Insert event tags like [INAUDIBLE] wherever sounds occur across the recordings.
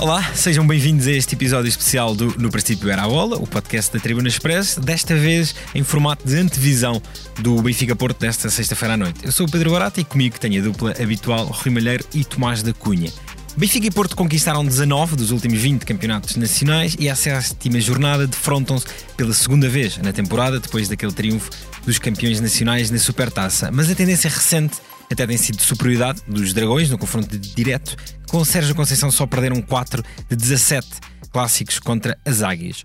Olá, sejam bem-vindos a este episódio especial do No Princípio Era a Bola, o podcast da Tribuna Express, desta vez em formato de antevisão do Benfica Porto desta sexta-feira à noite. Eu sou o Pedro Barata e comigo tenho a dupla habitual Rui Malheiro e Tomás da Cunha. Benfica e Porto conquistaram 19 dos últimos 20 campeonatos nacionais e à sétima jornada defrontam-se pela segunda vez na temporada, depois daquele triunfo dos campeões nacionais na Supertaça. Mas a tendência recente até tem sido de superioridade dos Dragões no confronto direto, com o Sérgio Conceição só perderam 4 de 17 clássicos contra as Águias.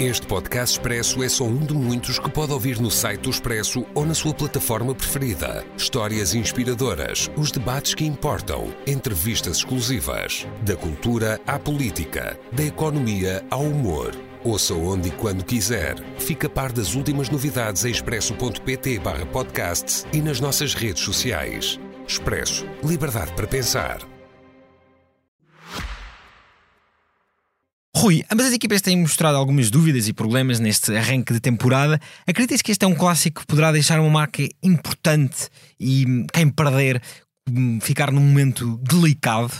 Este podcast expresso é só um de muitos que pode ouvir no site do Expresso ou na sua plataforma preferida. Histórias inspiradoras, os debates que importam, entrevistas exclusivas. Da cultura à política, da economia ao humor. Ouça onde e quando quiser. Fica a par das últimas novidades em expresso.pt barra podcast e nas nossas redes sociais. Expresso. Liberdade para pensar. Rui, ambas as equipas têm mostrado algumas dúvidas e problemas neste arranque de temporada. Acreditas que este é um clássico que poderá deixar uma marca importante e quem perder ficar num momento delicado?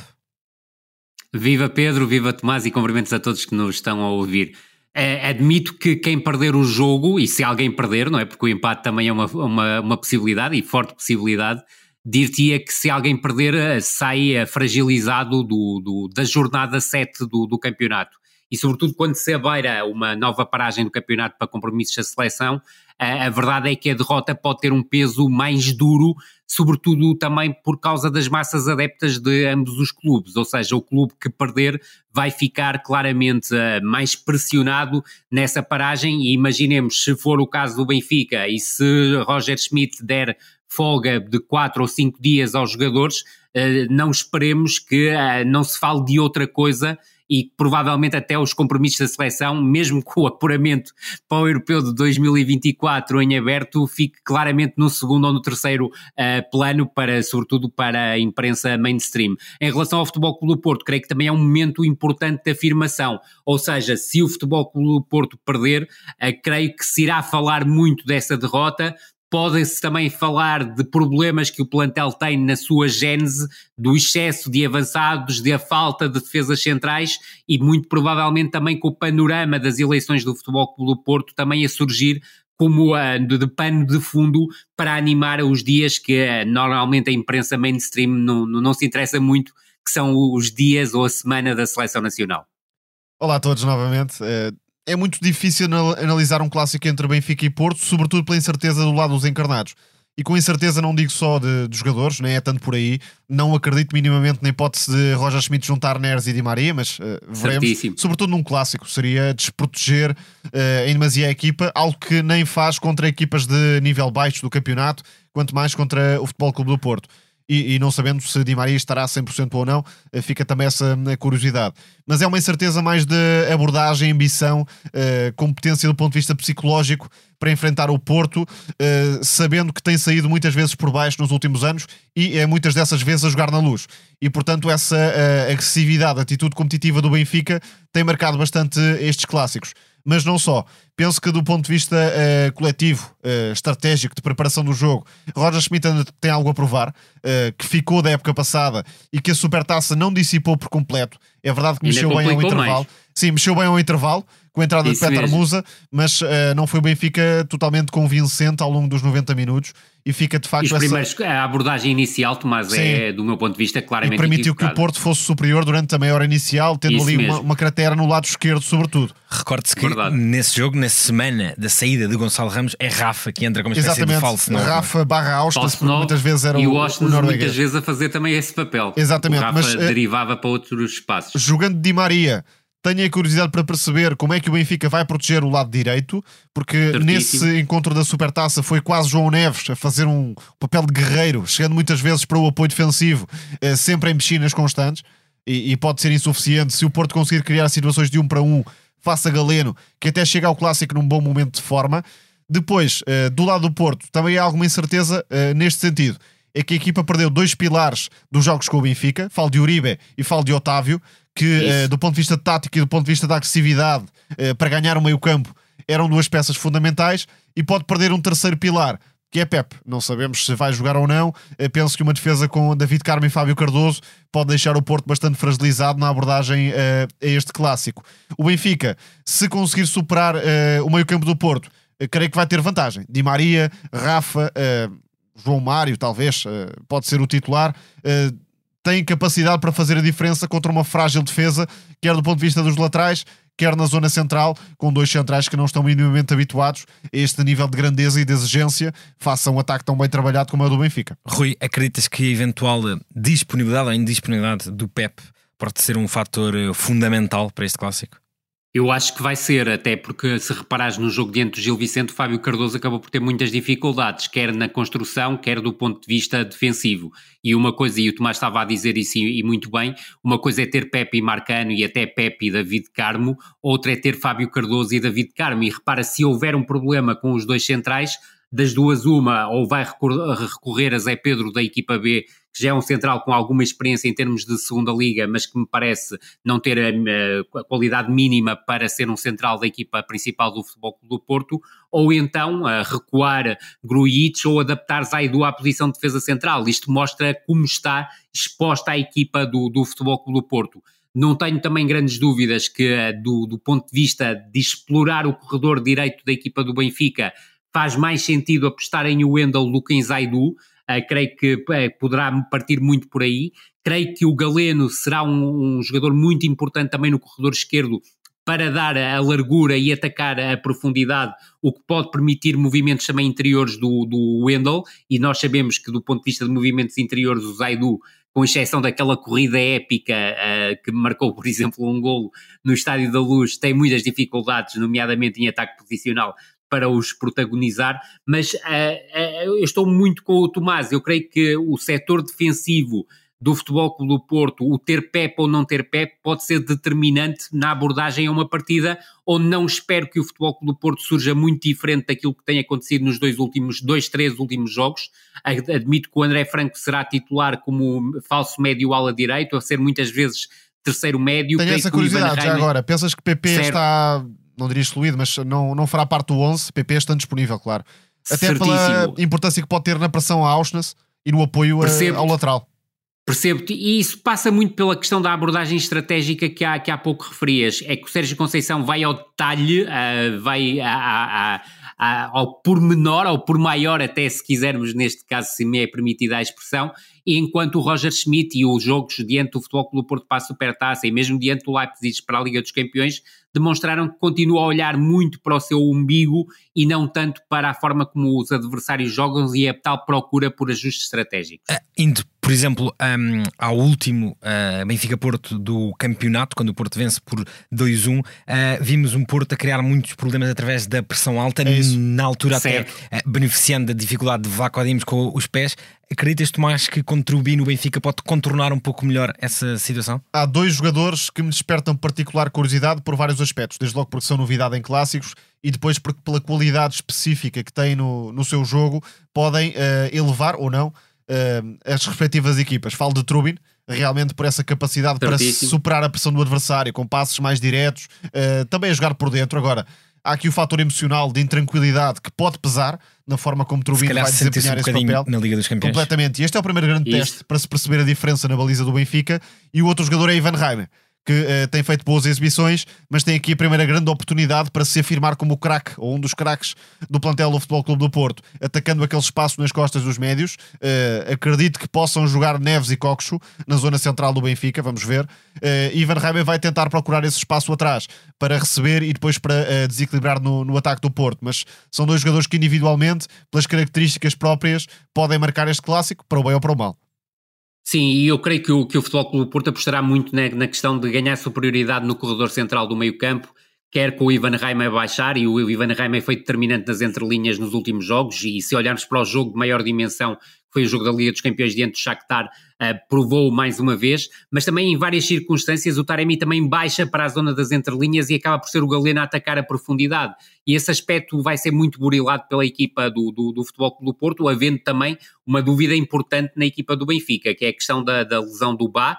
Viva Pedro, viva Tomás e cumprimentos a todos que nos estão a ouvir. É, admito que quem perder o jogo, e se alguém perder, não é? Porque o empate também é uma, uma, uma possibilidade e forte possibilidade, dir-te-ia que se alguém perder eh, sai eh, fragilizado do, do, da jornada 7 do, do campeonato e sobretudo quando se abeira uma nova paragem do campeonato para compromissos da seleção, a, verdade é que a derrota pode ter um peso mais duro, sobretudo também por causa das massas adeptas de ambos os clubes, ou seja, o clube que perder vai ficar claramente uh, mais pressionado nessa paragem. E imaginemos se for o caso do Benfica e se Roger Schmidt der folga de quatro ou cinco dias aos jogadores, uh, não esperemos que uh, não se fale de outra coisa e provavelmente até os compromissos da seleção, mesmo com o apuramento para o Europeu de 2024 em aberto, fique claramente no segundo ou no terceiro uh, plano, para, sobretudo para a imprensa mainstream. Em relação ao Futebol Clube do Porto, creio que também é um momento importante de afirmação, ou seja, se o Futebol Clube do Porto perder, uh, creio que se irá falar muito dessa derrota, Pode-se também falar de problemas que o plantel tem na sua gênese, do excesso de avançados, da falta de defesas centrais e muito provavelmente também com o panorama das eleições do Futebol Clube do Porto também a surgir como de, pano de fundo para animar os dias que uh, normalmente a imprensa mainstream não, não, não se interessa muito, que são os dias ou a semana da seleção nacional. Olá a todos novamente. É muito difícil analisar um clássico entre Benfica e Porto, sobretudo pela incerteza do lado dos encarnados. E com incerteza não digo só de, de jogadores, nem é tanto por aí. Não acredito minimamente na hipótese de Roger Schmidt juntar Neres e Di Maria, mas uh, veremos. Certíssimo. Sobretudo num clássico, seria desproteger uh, em demasia a equipa, algo que nem faz contra equipas de nível baixo do campeonato, quanto mais contra o Futebol Clube do Porto e, e, não sabendo se Di Maria estará 100% ou não, eh, fica também essa eh, curiosidade. Mas é uma incerteza mais de abordagem, ambição, uh, competência do ponto de vista psicológico para enfrentar o Porto, uh, sabendo que tem saído muitas vezes por baixo nos últimos anos e é muitas dessas vezes a jogar na luz. E portanto, essa uh, agressividade, atitude competitiva do Benfica tem marcado bastante estes clássicos mas não só. Penso que do ponto de vista uh, coletivo, estratégico, de preparação do jogo, Roger Schmidt ainda tem algo a provar, que ficou da época passada e que a Supertaça não dissipou por completo. É verdade que mexeu bem ao intervalo. Mais. Sim, mexeu bem ao intervalo, com a entrada Isso de Petar Musa, mas não foi o Benfica totalmente convincente ao longo dos 90 minutos e fica de facto Os essa... a abordagem inicial, Tomás, Sim. é do meu ponto de vista claramente e permitiu equivocado. que o Porto fosse superior durante a meia hora inicial, tendo Isso ali uma, uma, cratera no lado esquerdo, sobretudo. Recorde-se que Verdade. nesse jogo, na semana da saída de Gonçalo Ramos, é Rafa que entra como espécie Exatamente. de falso Rafa barra Austin, muitas vezes era e o, o Austin muitas vezes a fazer também esse papel. Exatamente. O Rafa mas, eh, derivava para outros espaços. Jogando Di Maria tenho a curiosidade para perceber como é que o Benfica vai proteger o lado direito, porque Certíssimo. nesse encontro da Supertaça foi quase João Neves a fazer um papel de guerreiro, chegando muitas vezes para o apoio defensivo, eh, sempre em piscinas constantes, e, e, pode ser insuficiente se o Porto conseguir criar situações de um para um, faça Galeno, que até chega ao clássico num bom momento de forma. Depois, eh, do lado do Porto, também há alguma incerteza eh, neste sentido. É que a equipa perdeu dois pilares dos jogos com o Benfica, falo de Uribe e falo de Otávio, que uh, do ponto de vista tático e do ponto de vista da agressividade uh, para ganhar o meio campo eram duas peças fundamentais e pode perder um terceiro pilar que é Pep. Não sabemos se vai jogar ou não. Eu penso que uma defesa com David Carmo e Fábio Cardoso pode deixar o Porto bastante fragilizado na abordagem uh, a este clássico. O Benfica, se conseguir superar uh, o meio-campo do Porto, uh, creio que vai ter vantagem. Di Maria, Rafa, João Mário, talvez, pode ser o titular. Tem capacidade para fazer a diferença contra uma frágil defesa, quer do ponto de vista dos laterais, quer na zona central, com dois centrais que não estão minimamente habituados a este nível de grandeza e de exigência, faça um ataque tão bem trabalhado como é o do Benfica. Rui, acreditas que a eventual disponibilidade ou indisponibilidade do Pep pode ser um fator eh, fundamental para este clássico? Eu acho que vai ser, até porque se reparares no jogo diante do Gil Vicente, o Fábio Cardoso acabou por ter muitas dificuldades, quer na construção, quer do ponto de vista defensivo. E uma coisa, e o Tomás estava a dizer isso e, muito bem, uma coisa é ter Pepe e Marcano e até Pepe e David Carmo, outra é ter Fábio Cardoso e David Carmo. E repara, se houver um problema com os dois centrais, das duas uma, ou vai recorrer a Zé Pedro da equipa B que já é um central com alguma experiência em termos de segunda liga, mas que me parece não ter a, a qualidade mínima para ser um central da equipa principal do Futebol Clube do Porto, ou então a recuar Grujic ou adaptar Zaidu à posição de defesa central. Isto mostra como está exposta a equipa do, do Futebol Clube do Porto. Não tenho também grandes dúvidas que, do, do ponto de vista de explorar o corredor direito da equipa do Benfica, faz mais sentido apostar em Wendel do que em Zaidu. Uh, creio que uh, poderá partir muito por aí. Creio que o Galeno será um, um, jogador muito importante também no corredor esquerdo para dar a largura e atacar a profundidade, o que pode permitir movimentos também interiores do, do Wendel, e nós sabemos que do ponto de vista de movimentos interiores o Zaidu, com exceção daquela corrida épica uh, que marcou, por [LAUGHS] exemplo, um golo no Estádio da Luz, tem muitas dificuldades, nomeadamente em ataque posicional, para os protagonizar, mas uh, uh, eu estou muito com o Tomás. Eu creio que o setor defensivo do Futebol Clube do Porto, o ter Pep ou não ter Pep, pode ser determinante na abordagem a uma partida onde não espero que o Futebol Clube do Porto surja muito diferente daquilo que tem acontecido nos dois últimos, dois, três últimos jogos. Admito que o André Franco será titular como falso médio ala direito, a ser muitas vezes terceiro médio. Tenho essa curiosidade já agora. Pensas que PP certo. está não diria excluído, mas não, não fará parte do 11. PP está disponível, claro. Até Certíssimo. pela importância que pode ter na pressão a Auschwitz e no apoio a, ao lateral. Percebo-te, e isso passa muito pela questão da abordagem estratégica que há, que há pouco referias. É que o Sérgio Conceição vai ao detalhe, uh, vai a, a, a, ao pormenor, ao por maior, até se quisermos, neste caso, se me é permitida a expressão, e enquanto o Roger Schmidt e os jogos diante do Futebol Clube Porto para a Supertaça e mesmo diante do Leipzig para a Liga dos Campeões demonstraram que continua a olhar muito para o seu umbigo e não tanto para a forma como os adversários jogam e a tal procura por ajustes estratégicos. Uh, indo, por exemplo, um, ao último uh, Benfica-Porto do campeonato, quando o Porto vence por 2-1, uh, vimos um Porto a criar muitos problemas através da pressão alta, é na altura certo. até beneficiando da dificuldade de Vlaco Dimos com os pés. Acreditas, Tomás, que contribuir no Benfica pode contornar um pouco melhor essa situação? Há dois jogadores que me despertam particular curiosidade por vários aspectos. Desde logo porque são novidade em clássicos e depois porque pela qualidade específica que têm no, no seu jogo podem uh, elevar ou não uh, as respectivas equipas. Falo de Trubin, realmente por essa capacidade Certíssimo. para superar a pressão do adversário, com passos mais diretos, uh, também a jogar por dentro. Agora, há aqui o fator emocional de intranquilidade que pode pesar na forma como Trubin vai desempenhar um esse papel. Na Liga dos Campeões. Completamente. E este é o primeiro grande Isto. teste para se perceber a diferença na baliza do Benfica. E o outro jogador é Ivan Reimer que uh, tem feito boas exibições, mas tem aqui a primeira grande oportunidade para se afirmar como o craque, ou um dos craques do plantel do Futebol Clube do Porto, atacando aquele espaço nas costas dos médios. Uh, acredito que possam jogar Neves e Coxo na zona central do Benfica, vamos ver. Uh, Ivan Reimer vai tentar procurar esse espaço atrás para receber e depois para desequilibrar no, no ataque do Porto, mas são dois jogadores que individualmente, pelas características próprias, podem marcar este clássico para o bem ou para o mal. Sim, e eu creio que o, que o Futebol Clube Porto apostará muito na, na questão de ganhar superioridade no corredor central do meio campo, quer com o Ivan Reimer baixar, e o Ivan Reimer foi determinante nas entrelinhas nos últimos jogos, e se olharmos para o jogo de maior dimensão foi o jogo da Liga dos Campeões diante do Shakhtar, uh, provou mais uma vez, mas também em várias circunstâncias o Taremi também baixa para a zona das entrelinhas e acaba por ser o Galeno a atacar a profundidade. E esse aspecto vai ser muito burilado pela equipa do, do, do Futebol Clube do Porto, havendo também uma dúvida importante na equipa do Benfica, que é a questão da, da lesão do Bá,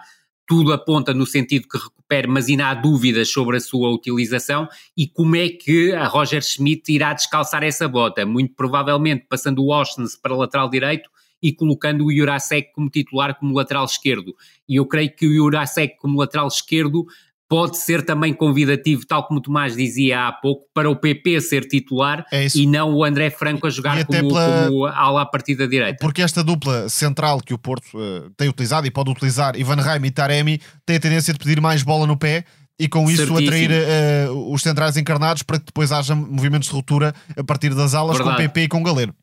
tudo aponta no sentido que recupere, mas ainda há dúvidas sobre a sua utilização e como é que a Roger Schmidt irá descalçar essa bota. Muito provavelmente passando o Austin para lateral direito e colocando o Jurasek como titular como lateral esquerdo. E eu creio que o Jurasek como lateral esquerdo pode ser também convidativo, tal como o Tomás dizia há pouco, para o PP ser titular É e não o André Franco a jogar como, pela- como ala à partida direita. Porque esta dupla central que o Porto eh, tem utilizado e pode utilizar, Ivan Raim e Taremi, tem a tendência de pedir mais bola no pé e com isso Certíssimo. atrair eh, os centrais encarnados para que depois haja movimentos de ruptura a partir das alas com Verdade. PP e com Galeno.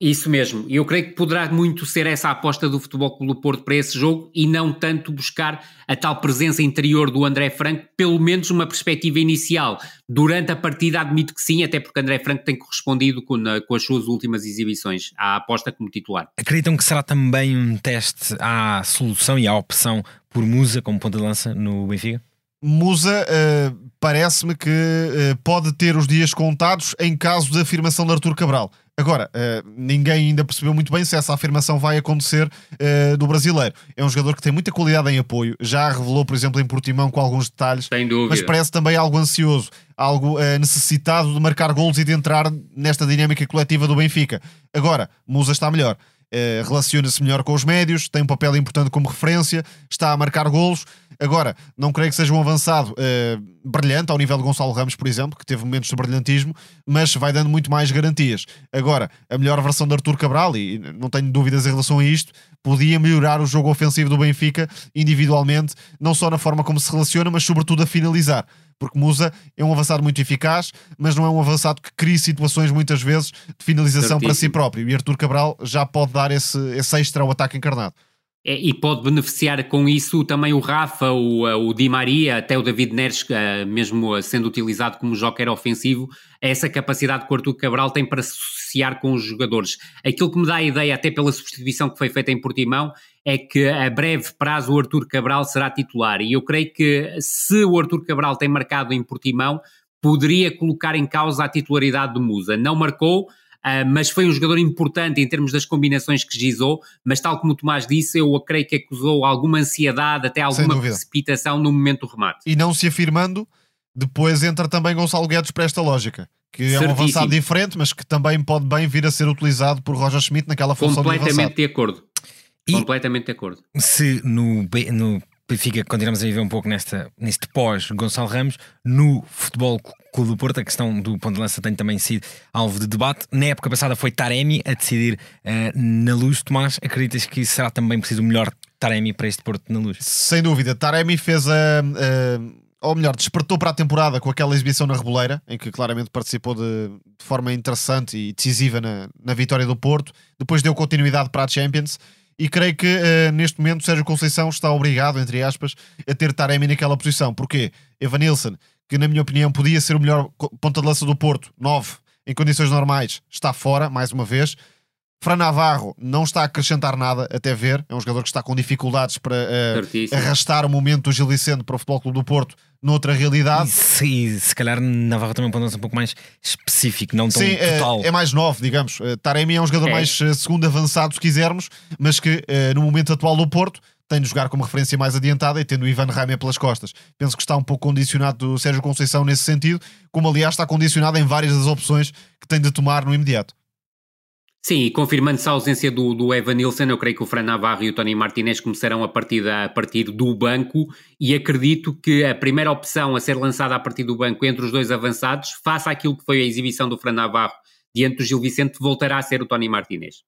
Isso mesmo, e eu creio que poderá muito ser essa a aposta do Futebol Clube do Porto para esse jogo e não tanto buscar a tal presença interior do André Franco, pelo menos uma perspectiva inicial. Durante a partida admito que sim, até porque André Franco tem correspondido com, na- com as suas últimas exibições à aposta como titular. Acreditam que será também um teste à solução e à opção por Musa como ponta de lança no Benfica? Musa eh, parece-me que eh, pode ter os dias contados em caso de afirmação de Artur Cabral. Agora, eh, ninguém ainda percebeu muito bem se essa afirmação vai acontecer eh, do brasileiro. É um jogador que tem muita qualidade em apoio, já revelou, por exemplo, em Portimão com alguns detalhes, Sem dúvida. mas parece também algo ansioso, algo eh, necessitado de marcar golos e de entrar nesta dinâmica coletiva do Benfica. Agora, Musa está melhor. Eh, relaciona-se melhor com os médios, tem um papel importante como referência, está a marcar golos. Agora, não creio que seja um avançado eh, brilhante, ao nível de Gonçalo Ramos, por exemplo, que teve momentos de brilhantismo, mas vai dando muito mais garantias. Agora, a melhor versão de Artur Cabral, e não tenho dúvidas em relação a isto, podia melhorar o jogo ofensivo do Benfica individualmente, não só na forma como se relaciona, mas sobretudo a finalizar. Porque Musa é um avançado muito eficaz, mas não é um avançado que cria situações muitas vezes de finalização para si Certíssimo. próprio. E Artur Cabral já pode dar esse, esse extra ao ataque encarnado. É, e pode beneficiar com isso também o Rafa, o, eh, o Di Maria, até o David Neres, eh, mesmo eh, sendo utilizado como joker ofensivo, é essa capacidade que o Artur Cabral tem para se associar com os jogadores. Aquilo que me dá a ideia, até pela substituição que foi feita em Portimão, é que a breve prazo o Artur Cabral será titular. E eu creio que se o Artur Cabral tem marcado em Portimão, poderia colocar em causa a titularidade do Musa. Não marcou, Uh, mas foi um jogador importante em termos das combinações que gizou, mas tal como o Tomás disse, eu creio que acusou alguma ansiedade, até alguma precipitação no momento do remate. E não se afirmando, depois entra também Gonçalo Guedes para esta lógica. Que é um Certíssimo. avançado diferente, mas que também pode bem vir a ser utilizado por Roger Schmidt naquela função de Completamente avançado. de acordo. E- Completamente de acordo. Se no, no Benfica continuamos a viver um pouco nesta, neste pós Gonçalo Ramos, no Futebol Clube do Porto, a questão do ponto de lança tem também sido alvo de debate. Na época passada foi Taremi a decidir eh, na luz. Tomás, acreditas que será também preciso o melhor Taremi para este Porto na luz? Sem dúvida, Taremi fez a. a- ou melhor, despertou para a temporada com aquela exibição na Reboleira, em que claramente participou de, de forma interessante e decisiva na, na vitória do Porto. Depois deu continuidade para a Champions. E creio que eh, neste momento Sérgio Conceição está obrigado, entre aspas, a ter Taremi naquela posição. Porquê? Evanilson, que na minha opinião podia ser o melhor ponta de lança do Porto, 9, em condições normais, está fora, mais uma vez. Fran Navarro não está a acrescentar nada, até ver. É um jogador que está com dificuldades para Certíssimo. arrastar o momento do Gil Vicente para o Futebol Clube do Porto noutra realidade. E se, e se calhar Navarro também pode ser um pouco mais específico, não tão Sim, é, total. é mais novo, digamos. Eh, Taremi é um jogador É. mais eh, segundo avançado, se quisermos, mas que eh, no momento atual do Porto tem de jogar como referência mais adiantada e tendo o Ivan Raime pelas costas. Penso que está um pouco condicionado do Sérgio Conceição nesse sentido, como aliás está condicionado em várias das opções que tem de tomar no imediato. Sim, e confirmando-se a ausência do, do Evan Nilsson, eu creio que o Fran Navarro e o Tony Martinez começarão a partir, a partir do banco e acredito que a primeira opção a ser lançada a partir do banco entre os dois avançados, face àquilo que foi a exibição do Fran Navarro diante do Gil Vicente, voltará a ser o Tony Martinez.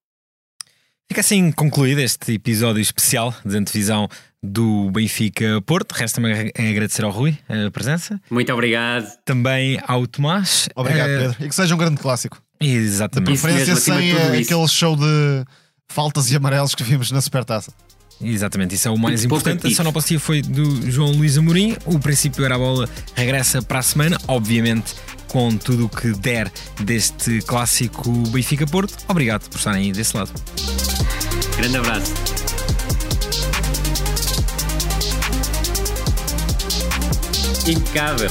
Fica assim concluído este episódio especial de antevisão do Benfica Porto. Resta-me ag- agradecer ao Rui a presença, Muito obrigado. também ao Tomás. Obrigado, Eh, Pedro. E que seja um grande clássico. Exatamente. Isso Preferência mesmo, de sem eh, isso. aquele show de faltas e amarelos que vimos na Supertaça. Exatamente, isso é o mais Muito importante. A sonoplastia foi do João Luís Amorim. O princípio era a bola, regressa para a semana, obviamente com tudo o que der deste clássico Benfica Porto. Obrigado por estarem aí desse lado. Grande abraço. Impecável.